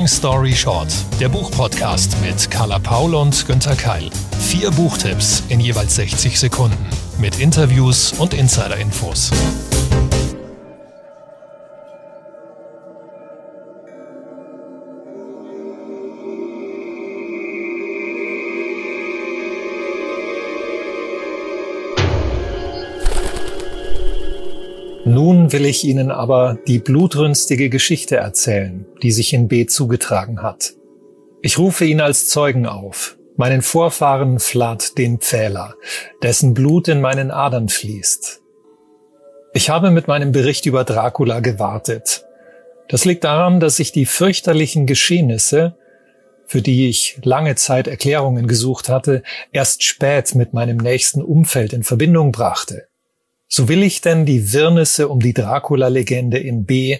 Long Story Short, der Buchpodcast mit Carla Paul und Günther Keil. Vier Buchtipps in jeweils 60 Sekunden mit Interviews und Insider-Infos. Nun will ich Ihnen aber die blutrünstige Geschichte erzählen, die sich in B zugetragen hat. Ich rufe ihn als Zeugen auf, meinen Vorfahren Vlad den Pfähler, dessen Blut in meinen Adern fließt. Ich habe mit meinem Bericht über Dracula gewartet. Das liegt daran, dass ich die fürchterlichen Geschehnisse, für die ich lange Zeit Erklärungen gesucht hatte, erst spät mit meinem nächsten Umfeld in Verbindung brachte. So will ich denn die Wirrnisse um die Dracula-Legende in B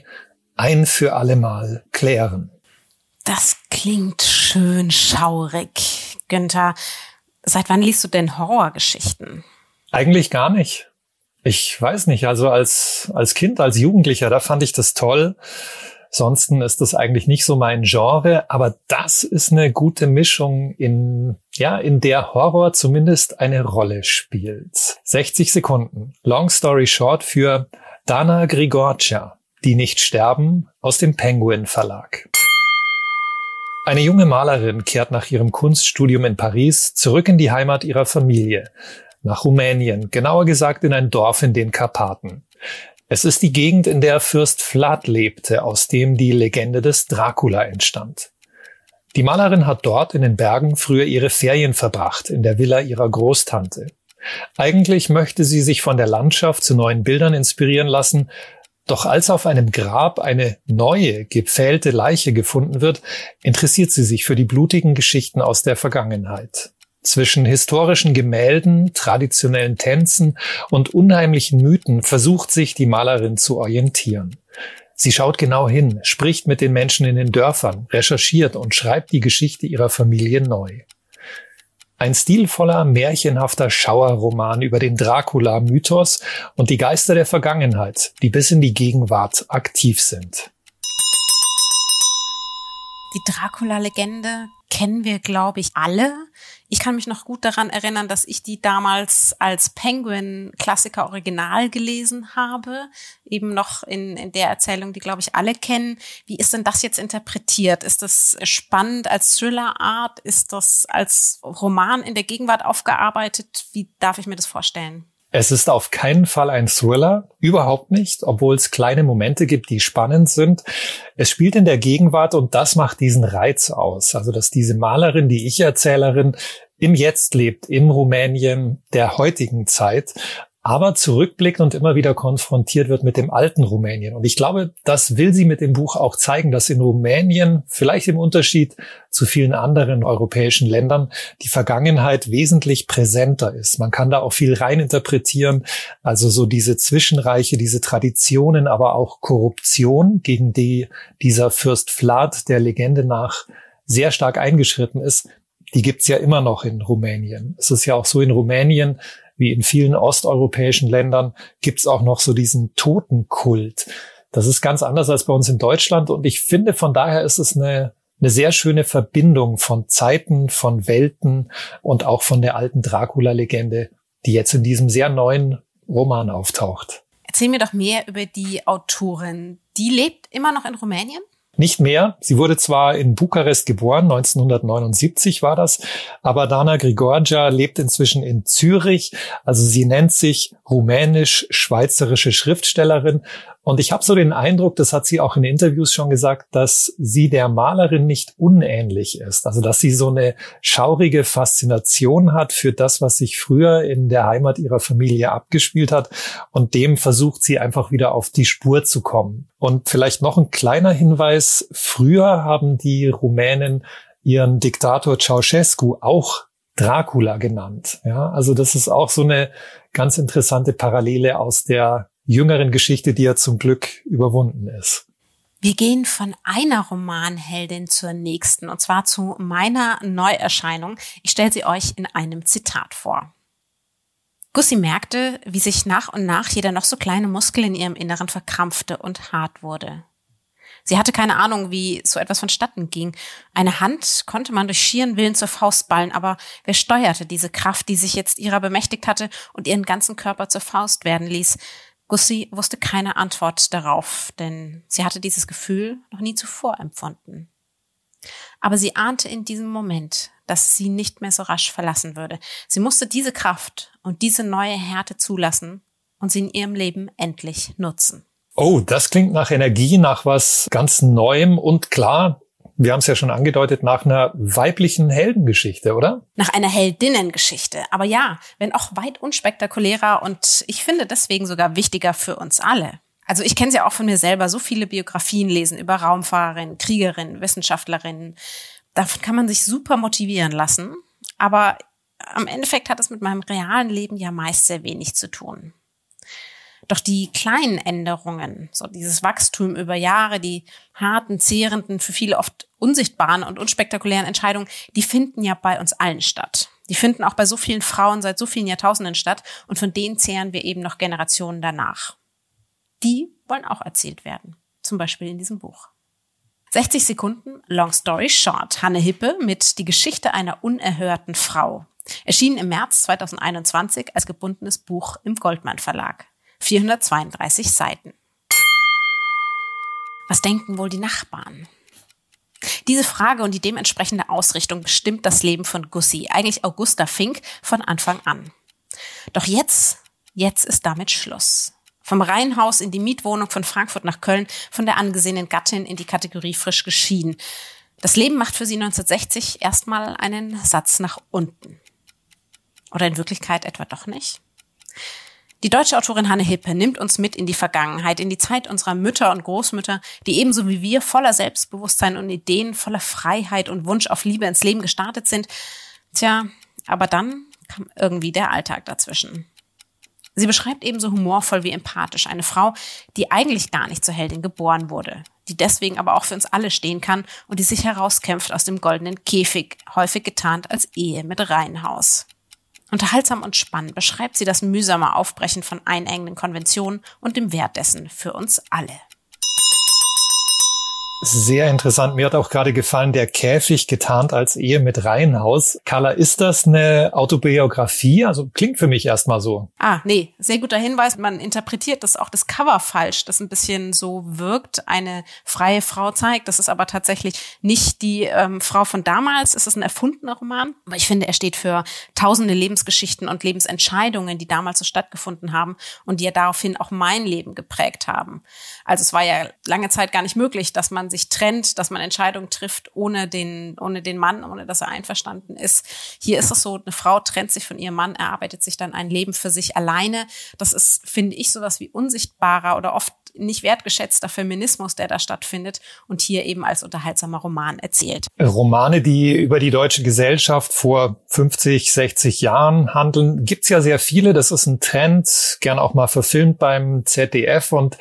ein für allemal klären. Das klingt schön schaurig, Günther. Seit wann liest du denn Horrorgeschichten? Eigentlich gar nicht. Ich weiß nicht, also als, als Kind, als Jugendlicher, da fand ich das toll. Ansonsten ist das eigentlich nicht so mein Genre, aber das ist eine gute Mischung in, ja, in der Horror zumindest eine Rolle spielt. 60 Sekunden. Long story short für Dana Grigorcia, die nicht sterben, aus dem Penguin Verlag. Eine junge Malerin kehrt nach ihrem Kunststudium in Paris zurück in die Heimat ihrer Familie, nach Rumänien, genauer gesagt in ein Dorf in den Karpaten. Es ist die Gegend, in der Fürst Vlad lebte, aus dem die Legende des Dracula entstand. Die Malerin hat dort in den Bergen früher ihre Ferien verbracht, in der Villa ihrer Großtante. Eigentlich möchte sie sich von der Landschaft zu neuen Bildern inspirieren lassen, doch als auf einem Grab eine neue, gepfählte Leiche gefunden wird, interessiert sie sich für die blutigen Geschichten aus der Vergangenheit. Zwischen historischen Gemälden, traditionellen Tänzen und unheimlichen Mythen versucht sich die Malerin zu orientieren. Sie schaut genau hin, spricht mit den Menschen in den Dörfern, recherchiert und schreibt die Geschichte ihrer Familie neu. Ein stilvoller, märchenhafter Schauerroman über den Dracula-Mythos und die Geister der Vergangenheit, die bis in die Gegenwart aktiv sind. Die Dracula-Legende kennen wir, glaube ich, alle. Ich kann mich noch gut daran erinnern, dass ich die damals als Penguin-Klassiker Original gelesen habe. Eben noch in, in der Erzählung, die, glaube ich, alle kennen. Wie ist denn das jetzt interpretiert? Ist das spannend als Thriller-Art? Ist das als Roman in der Gegenwart aufgearbeitet? Wie darf ich mir das vorstellen? Es ist auf keinen Fall ein Thriller, überhaupt nicht, obwohl es kleine Momente gibt, die spannend sind. Es spielt in der Gegenwart und das macht diesen Reiz aus. Also, dass diese Malerin, die Ich-Erzählerin im Jetzt lebt, im Rumänien der heutigen Zeit aber zurückblickt und immer wieder konfrontiert wird mit dem alten Rumänien. Und ich glaube, das will sie mit dem Buch auch zeigen, dass in Rumänien, vielleicht im Unterschied zu vielen anderen europäischen Ländern, die Vergangenheit wesentlich präsenter ist. Man kann da auch viel reininterpretieren, also so diese Zwischenreiche, diese Traditionen, aber auch Korruption, gegen die dieser Fürst Vlad der Legende nach sehr stark eingeschritten ist, die gibt's ja immer noch in Rumänien. Es ist ja auch so in Rumänien, wie in vielen osteuropäischen Ländern, gibt's auch noch so diesen Totenkult. Das ist ganz anders als bei uns in Deutschland und ich finde, von daher ist es eine, eine sehr schöne Verbindung von Zeiten, von Welten und auch von der alten Dracula-Legende, die jetzt in diesem sehr neuen Roman auftaucht. Erzähl mir doch mehr über die Autorin. Die lebt immer noch in Rumänien? Nicht mehr. Sie wurde zwar in Bukarest geboren, 1979 war das, aber Dana Grigorgia lebt inzwischen in Zürich. Also sie nennt sich rumänisch-schweizerische Schriftstellerin und ich habe so den Eindruck, das hat sie auch in Interviews schon gesagt, dass sie der Malerin nicht unähnlich ist. Also dass sie so eine schaurige Faszination hat für das, was sich früher in der Heimat ihrer Familie abgespielt hat. Und dem versucht sie einfach wieder auf die Spur zu kommen. Und vielleicht noch ein kleiner Hinweis. Früher haben die Rumänen ihren Diktator Ceausescu auch Dracula genannt. Ja, also das ist auch so eine ganz interessante Parallele aus der jüngeren Geschichte, die ja zum Glück überwunden ist. Wir gehen von einer Romanheldin zur nächsten, und zwar zu meiner Neuerscheinung. Ich stelle sie euch in einem Zitat vor. Gussi merkte, wie sich nach und nach jeder noch so kleine Muskel in ihrem Inneren verkrampfte und hart wurde. Sie hatte keine Ahnung, wie so etwas vonstatten ging. Eine Hand konnte man durch schieren Willen zur Faust ballen, aber wer steuerte diese Kraft, die sich jetzt ihrer bemächtigt hatte und ihren ganzen Körper zur Faust werden ließ? Gussi wusste keine Antwort darauf, denn sie hatte dieses Gefühl noch nie zuvor empfunden. Aber sie ahnte in diesem Moment, dass sie nicht mehr so rasch verlassen würde. Sie musste diese Kraft und diese neue Härte zulassen und sie in ihrem Leben endlich nutzen. Oh, das klingt nach Energie, nach was ganz Neuem und klar, wir haben es ja schon angedeutet, nach einer weiblichen Heldengeschichte, oder? Nach einer Heldinnengeschichte. Aber ja, wenn auch weit unspektakulärer und ich finde deswegen sogar wichtiger für uns alle. Also ich kenne es ja auch von mir selber, so viele Biografien lesen über Raumfahrerinnen, Kriegerinnen, Wissenschaftlerinnen. Davon kann man sich super motivieren lassen. Aber am Endeffekt hat es mit meinem realen Leben ja meist sehr wenig zu tun. Doch die kleinen Änderungen, so dieses Wachstum über Jahre, die harten, zehrenden, für viele oft unsichtbaren und unspektakulären Entscheidungen, die finden ja bei uns allen statt. Die finden auch bei so vielen Frauen seit so vielen Jahrtausenden statt und von denen zehren wir eben noch Generationen danach. Die wollen auch erzählt werden. Zum Beispiel in diesem Buch. 60 Sekunden, Long Story Short. Hanne Hippe mit Die Geschichte einer unerhörten Frau. Erschienen im März 2021 als gebundenes Buch im Goldmann Verlag. 432 Seiten. Was denken wohl die Nachbarn? Diese Frage und die dementsprechende Ausrichtung bestimmt das Leben von Gussi, eigentlich Augusta Fink, von Anfang an. Doch jetzt, jetzt ist damit Schluss. Vom Reihenhaus in die Mietwohnung von Frankfurt nach Köln, von der angesehenen Gattin in die Kategorie frisch geschieden. Das Leben macht für sie 1960 erstmal einen Satz nach unten. Oder in Wirklichkeit etwa doch nicht? Die deutsche Autorin Hanne Hippe nimmt uns mit in die Vergangenheit, in die Zeit unserer Mütter und Großmütter, die ebenso wie wir voller Selbstbewusstsein und Ideen, voller Freiheit und Wunsch auf Liebe ins Leben gestartet sind. Tja, aber dann kam irgendwie der Alltag dazwischen. Sie beschreibt ebenso humorvoll wie empathisch eine Frau, die eigentlich gar nicht zur Heldin geboren wurde, die deswegen aber auch für uns alle stehen kann und die sich herauskämpft aus dem goldenen Käfig, häufig getarnt als Ehe mit Reihenhaus. Unterhaltsam und spannend beschreibt sie das mühsame Aufbrechen von einengenden Konventionen und dem Wert dessen für uns alle. Sehr interessant. Mir hat auch gerade gefallen, der Käfig getarnt als Ehe mit Reihenhaus. Carla, ist das eine Autobiografie? Also klingt für mich erstmal so. Ah, nee, sehr guter Hinweis. Man interpretiert das auch das Cover falsch, das ein bisschen so wirkt, eine freie Frau zeigt. Das ist aber tatsächlich nicht die ähm, Frau von damals. Es ist ein erfundener Roman. Aber ich finde, er steht für tausende Lebensgeschichten und Lebensentscheidungen, die damals so stattgefunden haben und die ja daraufhin auch mein Leben geprägt haben. Also es war ja lange Zeit gar nicht möglich, dass man sich trennt, dass man Entscheidungen trifft ohne den, ohne den Mann, ohne dass er einverstanden ist. Hier ist es so, eine Frau trennt sich von ihrem Mann, erarbeitet sich dann ein Leben für sich alleine. Das ist, finde ich, sowas wie unsichtbarer oder oft nicht wertgeschätzter Feminismus, der da stattfindet und hier eben als unterhaltsamer Roman erzählt. Romane, die über die deutsche Gesellschaft vor 50, 60 Jahren handeln, gibt's ja sehr viele. Das ist ein Trend, gern auch mal verfilmt beim ZDF und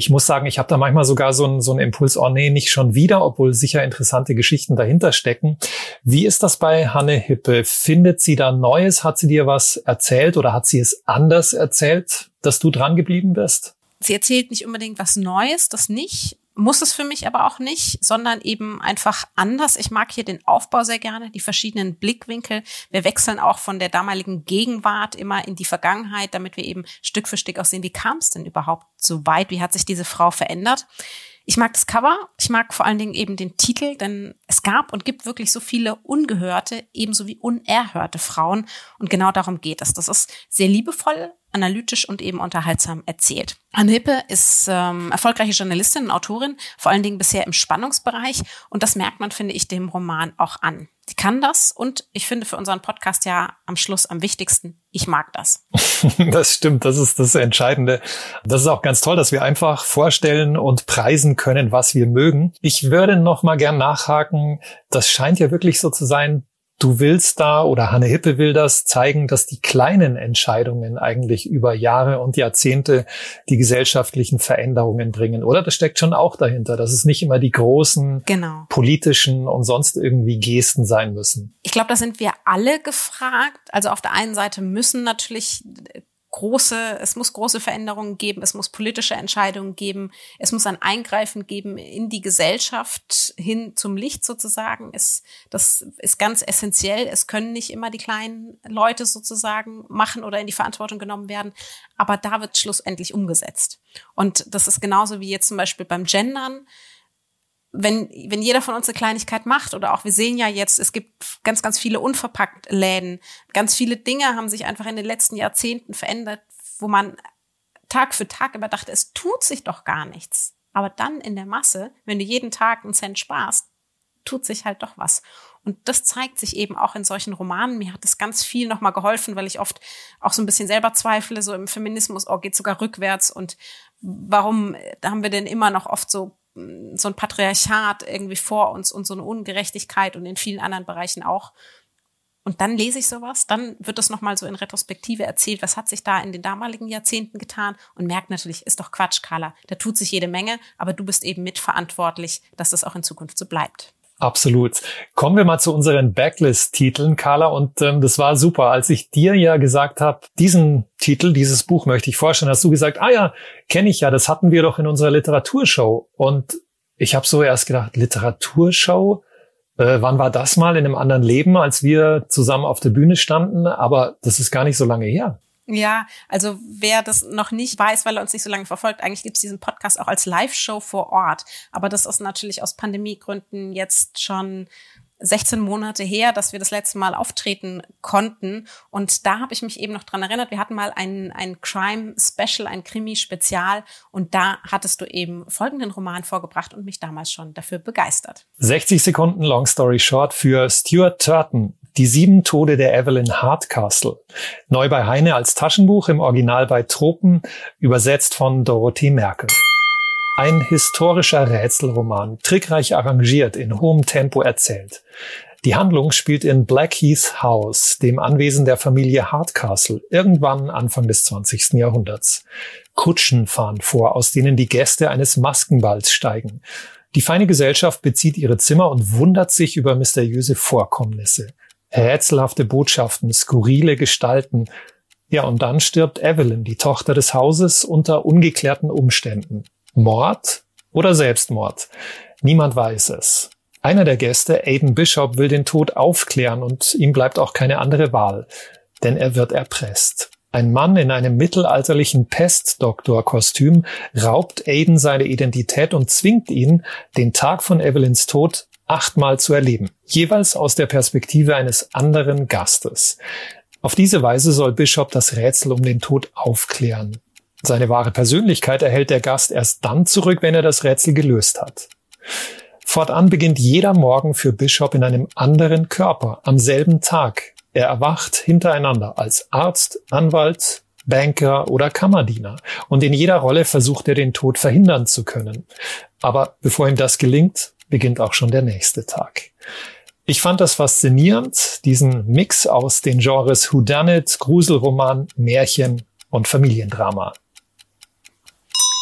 ich muss sagen, ich habe da manchmal sogar so einen, so einen Impuls, oh nee, nicht schon wieder, obwohl sicher interessante Geschichten dahinter stecken. Wie ist das bei Hanne Hippe? Findet sie da Neues? Hat sie dir was erzählt oder hat sie es anders erzählt, dass du dran geblieben bist? Sie erzählt nicht unbedingt was Neues, das nicht. Muss es für mich aber auch nicht, sondern eben einfach anders. Ich mag hier den Aufbau sehr gerne, die verschiedenen Blickwinkel. Wir wechseln auch von der damaligen Gegenwart immer in die Vergangenheit, damit wir eben Stück für Stück auch sehen, wie kam es denn überhaupt so weit? Wie hat sich diese Frau verändert? Ich mag das Cover, ich mag vor allen Dingen eben den Titel, denn es gab und gibt wirklich so viele ungehörte, ebenso wie unerhörte Frauen. Und genau darum geht es. Das ist sehr liebevoll, analytisch und eben unterhaltsam erzählt. Anne Hippe ist ähm, erfolgreiche Journalistin und Autorin, vor allen Dingen bisher im Spannungsbereich. Und das merkt man, finde ich, dem Roman auch an. Sie kann das und ich finde für unseren Podcast ja am Schluss am wichtigsten, ich mag das. Das stimmt, das ist das Entscheidende. Das ist auch ganz toll, dass wir einfach vorstellen und preisen können, was wir mögen. Ich würde noch mal gern nachhaken. Das scheint ja wirklich so zu sein, du willst da oder Hanne Hippe will das zeigen, dass die kleinen Entscheidungen eigentlich über Jahre und Jahrzehnte die gesellschaftlichen Veränderungen bringen. Oder das steckt schon auch dahinter, dass es nicht immer die großen genau. politischen und sonst irgendwie Gesten sein müssen. Ich glaube, da sind wir alle gefragt. Also auf der einen Seite müssen natürlich große, es muss große Veränderungen geben, es muss politische Entscheidungen geben, es muss ein Eingreifen geben in die Gesellschaft hin zum Licht sozusagen. Es, das ist ganz essentiell. Es können nicht immer die kleinen Leute sozusagen machen oder in die Verantwortung genommen werden, aber da wird schlussendlich umgesetzt. Und das ist genauso wie jetzt zum Beispiel beim Gendern wenn, wenn jeder von uns eine Kleinigkeit macht oder auch wir sehen ja jetzt, es gibt ganz, ganz viele unverpackt Läden. Ganz viele Dinge haben sich einfach in den letzten Jahrzehnten verändert, wo man Tag für Tag immer dachte, es tut sich doch gar nichts. Aber dann in der Masse, wenn du jeden Tag einen Cent sparst, tut sich halt doch was. Und das zeigt sich eben auch in solchen Romanen. Mir hat es ganz viel nochmal geholfen, weil ich oft auch so ein bisschen selber zweifle, so im Feminismus, oh, geht sogar rückwärts und warum haben wir denn immer noch oft so so ein Patriarchat irgendwie vor uns und so eine Ungerechtigkeit und in vielen anderen Bereichen auch. Und dann lese ich sowas, dann wird das nochmal so in Retrospektive erzählt, was hat sich da in den damaligen Jahrzehnten getan und merkt natürlich, ist doch Quatsch, Carla. Da tut sich jede Menge, aber du bist eben mitverantwortlich, dass das auch in Zukunft so bleibt. Absolut. Kommen wir mal zu unseren Backlist-Titeln, Carla. Und ähm, das war super. Als ich dir ja gesagt habe, diesen Titel, dieses Buch möchte ich vorstellen, hast du gesagt, ah ja, kenne ich ja, das hatten wir doch in unserer Literaturshow. Und ich habe so erst gedacht, Literaturshow? Äh, wann war das mal in einem anderen Leben, als wir zusammen auf der Bühne standen? Aber das ist gar nicht so lange her. Ja, also wer das noch nicht weiß, weil er uns nicht so lange verfolgt, eigentlich gibt es diesen Podcast auch als Live-Show vor Ort. Aber das ist natürlich aus Pandemiegründen jetzt schon 16 Monate her, dass wir das letzte Mal auftreten konnten. Und da habe ich mich eben noch dran erinnert. Wir hatten mal ein, ein Crime-Special, ein Krimi-Spezial. Und da hattest du eben folgenden Roman vorgebracht und mich damals schon dafür begeistert. 60 Sekunden Long Story Short für Stuart Turton. Die sieben Tode der Evelyn Hardcastle. Neu bei Heine als Taschenbuch, im Original bei Tropen, übersetzt von Dorothee Merkel. Ein historischer Rätselroman, trickreich arrangiert, in hohem Tempo erzählt. Die Handlung spielt in Blackheath House, dem Anwesen der Familie Hardcastle, irgendwann Anfang des 20. Jahrhunderts. Kutschen fahren vor, aus denen die Gäste eines Maskenballs steigen. Die feine Gesellschaft bezieht ihre Zimmer und wundert sich über mysteriöse Vorkommnisse. Rätselhafte Botschaften, skurrile Gestalten. Ja, und dann stirbt Evelyn, die Tochter des Hauses, unter ungeklärten Umständen. Mord oder Selbstmord? Niemand weiß es. Einer der Gäste, Aiden Bishop, will den Tod aufklären und ihm bleibt auch keine andere Wahl, denn er wird erpresst. Ein Mann in einem mittelalterlichen Pestdoktor-Kostüm raubt Aiden seine Identität und zwingt ihn, den Tag von Evelyns Tod achtmal zu erleben, jeweils aus der Perspektive eines anderen Gastes. Auf diese Weise soll Bishop das Rätsel um den Tod aufklären. Seine wahre Persönlichkeit erhält der Gast erst dann zurück, wenn er das Rätsel gelöst hat. Fortan beginnt jeder Morgen für Bishop in einem anderen Körper, am selben Tag. Er erwacht hintereinander als Arzt, Anwalt, Banker oder Kammerdiener. Und in jeder Rolle versucht er den Tod verhindern zu können. Aber bevor ihm das gelingt, beginnt auch schon der nächste Tag. Ich fand das faszinierend, diesen Mix aus den Genres Whodunit, Gruselroman, Märchen und Familiendrama.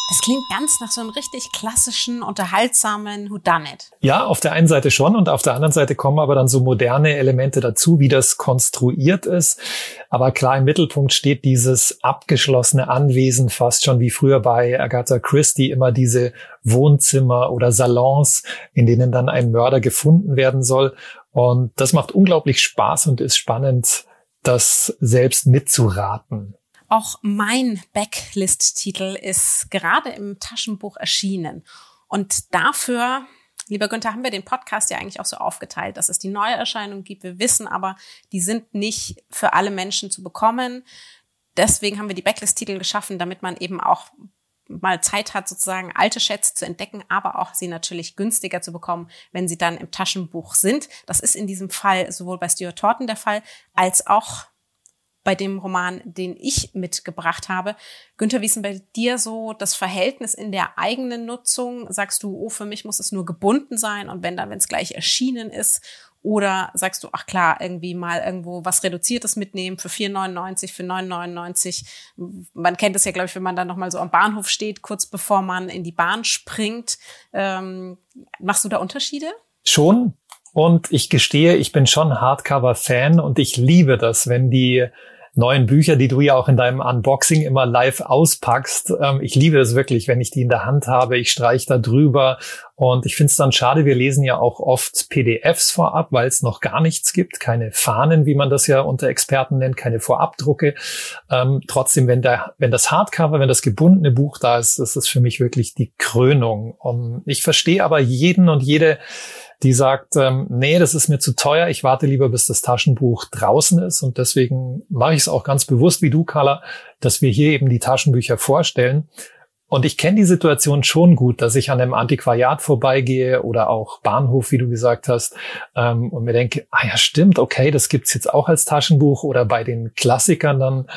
Das klingt ganz nach so einem richtig klassischen, unterhaltsamen Whodunit. Ja, auf der einen Seite schon und auf der anderen Seite kommen aber dann so moderne Elemente dazu, wie das konstruiert ist. Aber klar im Mittelpunkt steht dieses abgeschlossene Anwesen, fast schon wie früher bei Agatha Christie immer diese Wohnzimmer oder Salons, in denen dann ein Mörder gefunden werden soll. Und das macht unglaublich Spaß und ist spannend, das selbst mitzuraten. Auch mein Backlist-Titel ist gerade im Taschenbuch erschienen. Und dafür, lieber Günther, haben wir den Podcast ja eigentlich auch so aufgeteilt, dass es die neue Erscheinung gibt. Wir wissen aber, die sind nicht für alle Menschen zu bekommen. Deswegen haben wir die Backlist-Titel geschaffen, damit man eben auch mal Zeit hat, sozusagen alte Schätze zu entdecken, aber auch sie natürlich günstiger zu bekommen, wenn sie dann im Taschenbuch sind. Das ist in diesem Fall sowohl bei Stuart Torton der Fall, als auch bei dem Roman, den ich mitgebracht habe. Günther, wie ist denn bei dir so das Verhältnis in der eigenen Nutzung? Sagst du, oh, für mich muss es nur gebunden sein und wenn dann, wenn es gleich erschienen ist? Oder sagst du, ach klar, irgendwie mal irgendwo was Reduziertes mitnehmen für 4,99, für 9,99. Man kennt es ja, glaube ich, wenn man dann nochmal so am Bahnhof steht, kurz bevor man in die Bahn springt. Ähm, machst du da Unterschiede? Schon. Und ich gestehe, ich bin schon Hardcover-Fan und ich liebe das, wenn die neuen Bücher, die du ja auch in deinem Unboxing immer live auspackst. Ähm, ich liebe es wirklich, wenn ich die in der Hand habe. Ich streiche da drüber und ich finde es dann schade, wir lesen ja auch oft PDFs vorab, weil es noch gar nichts gibt, keine Fahnen, wie man das ja unter Experten nennt, keine Vorabdrucke. Ähm, trotzdem, wenn, der, wenn das Hardcover, wenn das gebundene Buch da ist, ist es für mich wirklich die Krönung. Um, ich verstehe aber jeden und jede, die sagt, ähm, nee, das ist mir zu teuer, ich warte lieber, bis das Taschenbuch draußen ist. Und deswegen mache ich es auch ganz bewusst wie du, Carla, dass wir hier eben die Taschenbücher vorstellen. Und ich kenne die Situation schon gut, dass ich an einem Antiquariat vorbeigehe oder auch Bahnhof, wie du gesagt hast, ähm, und mir denke, ah ja, stimmt, okay, das gibt's jetzt auch als Taschenbuch oder bei den Klassikern dann,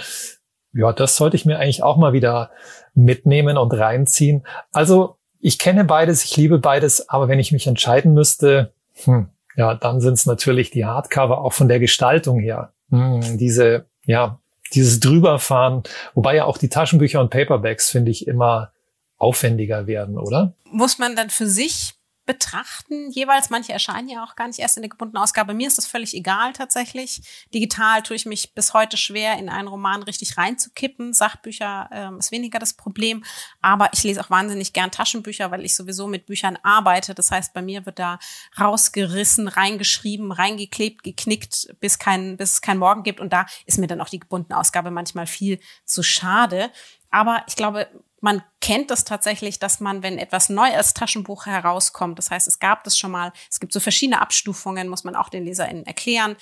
ja, das sollte ich mir eigentlich auch mal wieder mitnehmen und reinziehen. Also ich kenne beides, ich liebe beides, aber wenn ich mich entscheiden müsste, hm, ja, dann sind es natürlich die Hardcover auch von der Gestaltung her. Hm, diese, ja, dieses drüberfahren, wobei ja auch die Taschenbücher und Paperbacks, finde ich, immer aufwendiger werden, oder? Muss man dann für sich betrachten jeweils. Manche erscheinen ja auch gar nicht erst in der gebundenen Ausgabe. Mir ist das völlig egal tatsächlich. Digital tue ich mich bis heute schwer, in einen Roman richtig reinzukippen. Sachbücher ähm, ist weniger das Problem. Aber ich lese auch wahnsinnig gern Taschenbücher, weil ich sowieso mit Büchern arbeite. Das heißt, bei mir wird da rausgerissen, reingeschrieben, reingeklebt, geknickt, bis kein, bis es kein Morgen gibt. Und da ist mir dann auch die gebundene Ausgabe manchmal viel zu schade. Aber ich glaube, man kennt es tatsächlich, dass man, wenn etwas neu als Taschenbuch herauskommt, das heißt, es gab das schon mal, es gibt so verschiedene Abstufungen, muss man auch den LeserInnen erklären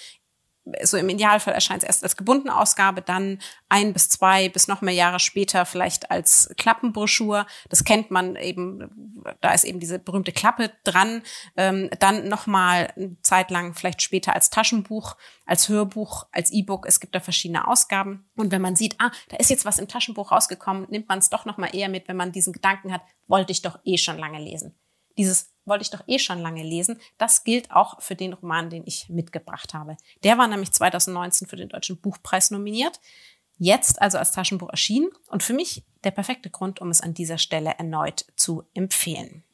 so im Idealfall erscheint es erst als gebundene Ausgabe, dann ein bis zwei bis noch mehr Jahre später vielleicht als Klappenbroschur. Das kennt man eben, da ist eben diese berühmte Klappe dran. Ähm, dann nochmal eine Zeit lang vielleicht später als Taschenbuch, als Hörbuch, als E-Book. Es gibt da verschiedene Ausgaben. Und wenn man sieht, ah, da ist jetzt was im Taschenbuch rausgekommen, nimmt man es doch nochmal eher mit, wenn man diesen Gedanken hat, wollte ich doch eh schon lange lesen. Dieses wollte ich doch eh schon lange lesen. Das gilt auch für den Roman, den ich mitgebracht habe. Der war nämlich 2019 für den Deutschen Buchpreis nominiert. Jetzt also als Taschenbuch erschienen und für mich der perfekte Grund, um es an dieser Stelle erneut zu empfehlen.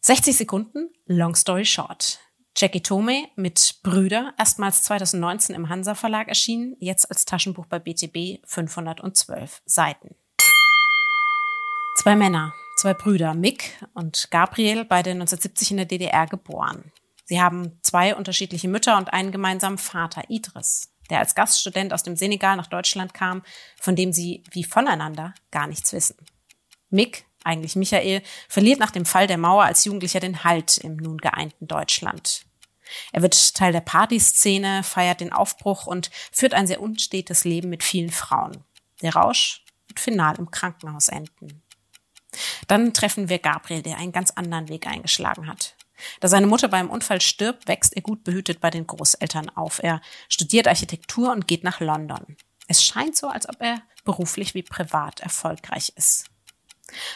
60 Sekunden, Long Story Short. Jackie Tome mit Brüder, erstmals 2019 im Hansa Verlag erschienen, jetzt als Taschenbuch bei BTB 512 Seiten. Zwei Männer, zwei Brüder, Mick und Gabriel, beide 1970 in der DDR geboren. Sie haben zwei unterschiedliche Mütter und einen gemeinsamen Vater, Idris, der als Gaststudent aus dem Senegal nach Deutschland kam, von dem sie wie voneinander gar nichts wissen. Mick, eigentlich Michael, verliert nach dem Fall der Mauer als Jugendlicher den Halt im nun geeinten Deutschland. Er wird Teil der Partyszene, feiert den Aufbruch und führt ein sehr unstetes Leben mit vielen Frauen. Der Rausch wird final im Krankenhaus enden. Dann treffen wir Gabriel, der einen ganz anderen Weg eingeschlagen hat. Da seine Mutter beim Unfall stirbt, wächst er gut behütet bei den Großeltern auf. Er studiert Architektur und geht nach London. Es scheint so, als ob er beruflich wie privat erfolgreich ist.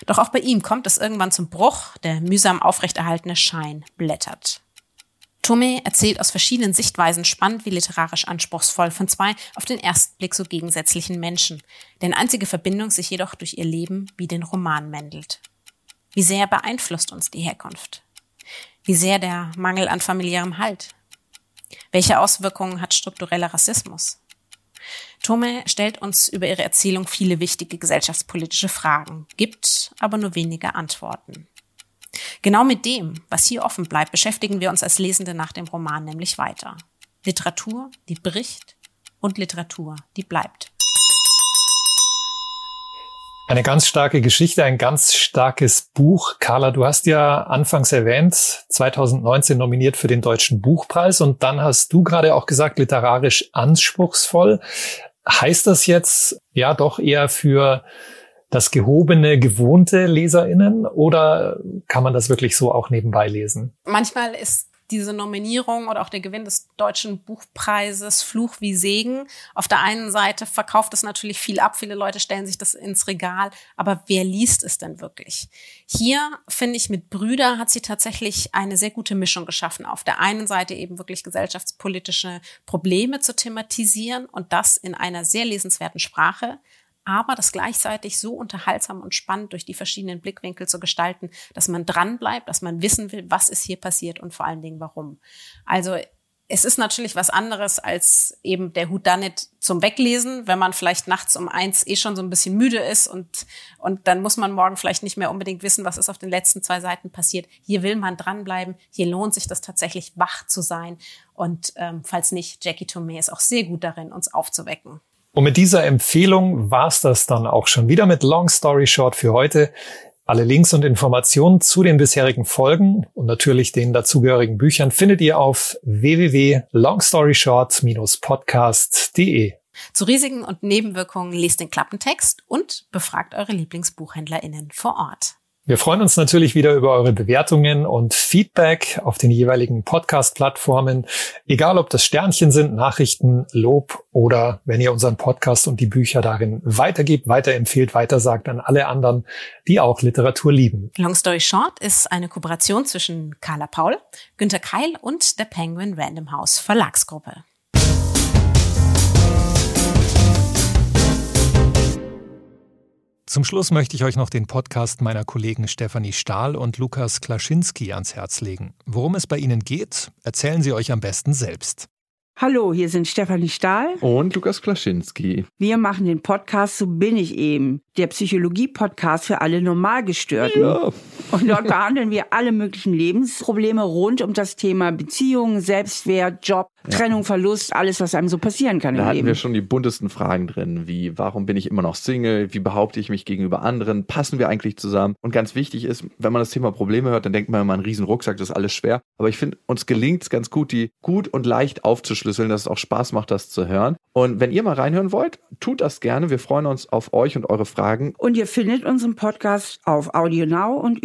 Doch auch bei ihm kommt es irgendwann zum Bruch, der mühsam aufrechterhaltene Schein blättert. Tomei erzählt aus verschiedenen Sichtweisen spannend wie literarisch anspruchsvoll von zwei auf den ersten Blick so gegensätzlichen Menschen, deren einzige Verbindung sich jedoch durch ihr Leben wie den Roman mändelt. Wie sehr beeinflusst uns die Herkunft? Wie sehr der Mangel an familiärem Halt? Welche Auswirkungen hat struktureller Rassismus? Tome stellt uns über ihre Erzählung viele wichtige gesellschaftspolitische Fragen, gibt aber nur wenige Antworten. Genau mit dem, was hier offen bleibt, beschäftigen wir uns als Lesende nach dem Roman nämlich weiter. Literatur, die bricht und Literatur, die bleibt. Eine ganz starke Geschichte, ein ganz starkes Buch. Carla, du hast ja anfangs erwähnt, 2019 nominiert für den Deutschen Buchpreis und dann hast du gerade auch gesagt, literarisch anspruchsvoll. Heißt das jetzt ja doch eher für das gehobene, gewohnte LeserInnen oder kann man das wirklich so auch nebenbei lesen? Manchmal ist diese Nominierung oder auch der Gewinn des deutschen Buchpreises Fluch wie Segen. Auf der einen Seite verkauft es natürlich viel ab, viele Leute stellen sich das ins Regal, aber wer liest es denn wirklich? Hier finde ich mit Brüder hat sie tatsächlich eine sehr gute Mischung geschaffen. Auf der einen Seite eben wirklich gesellschaftspolitische Probleme zu thematisieren und das in einer sehr lesenswerten Sprache aber das gleichzeitig so unterhaltsam und spannend durch die verschiedenen Blickwinkel zu gestalten, dass man dran bleibt, dass man wissen will, was ist hier passiert und vor allen Dingen warum. Also es ist natürlich was anderes als eben der Whodunit zum Weglesen, wenn man vielleicht nachts um eins eh schon so ein bisschen müde ist und, und dann muss man morgen vielleicht nicht mehr unbedingt wissen, was ist auf den letzten zwei Seiten passiert. Hier will man dranbleiben, hier lohnt sich das tatsächlich wach zu sein und ähm, falls nicht, Jackie Tomei ist auch sehr gut darin, uns aufzuwecken. Und mit dieser Empfehlung war's das dann auch schon wieder mit Long Story Short für heute. Alle Links und Informationen zu den bisherigen Folgen und natürlich den dazugehörigen Büchern findet ihr auf www.longstoryshort-podcast.de. Zu Risiken und Nebenwirkungen lest den Klappentext und befragt eure LieblingsbuchhändlerInnen vor Ort. Wir freuen uns natürlich wieder über eure Bewertungen und Feedback auf den jeweiligen Podcast-Plattformen. Egal, ob das Sternchen sind, Nachrichten, Lob oder wenn ihr unseren Podcast und die Bücher darin weitergebt, weiterempfehlt, weitersagt an alle anderen, die auch Literatur lieben. Long Story Short ist eine Kooperation zwischen Carla Paul, Günter Keil und der Penguin Random House Verlagsgruppe. Zum Schluss möchte ich euch noch den Podcast meiner Kollegen Stefanie Stahl und Lukas Klaschinski ans Herz legen. Worum es bei ihnen geht, erzählen sie euch am besten selbst. Hallo, hier sind Stefanie Stahl und Lukas Klaschinski. Wir machen den Podcast So bin ich eben, der Psychologie-Podcast für alle Normalgestörten. Ja. Und dort behandeln wir alle möglichen Lebensprobleme rund um das Thema Beziehungen, Selbstwert, Job, Trennung, Verlust, alles, was einem so passieren kann da im hatten Leben. wir schon die buntesten Fragen drin, wie warum bin ich immer noch Single, wie behaupte ich mich gegenüber anderen, passen wir eigentlich zusammen? Und ganz wichtig ist, wenn man das Thema Probleme hört, dann denkt man immer, ein riesen Rucksack, das ist alles schwer. Aber ich finde, uns gelingt es ganz gut, die gut und leicht aufzuschlüsseln, dass es auch Spaß macht, das zu hören. Und wenn ihr mal reinhören wollt, tut das gerne. Wir freuen uns auf euch und eure Fragen. Und ihr findet unseren Podcast auf Audio Now und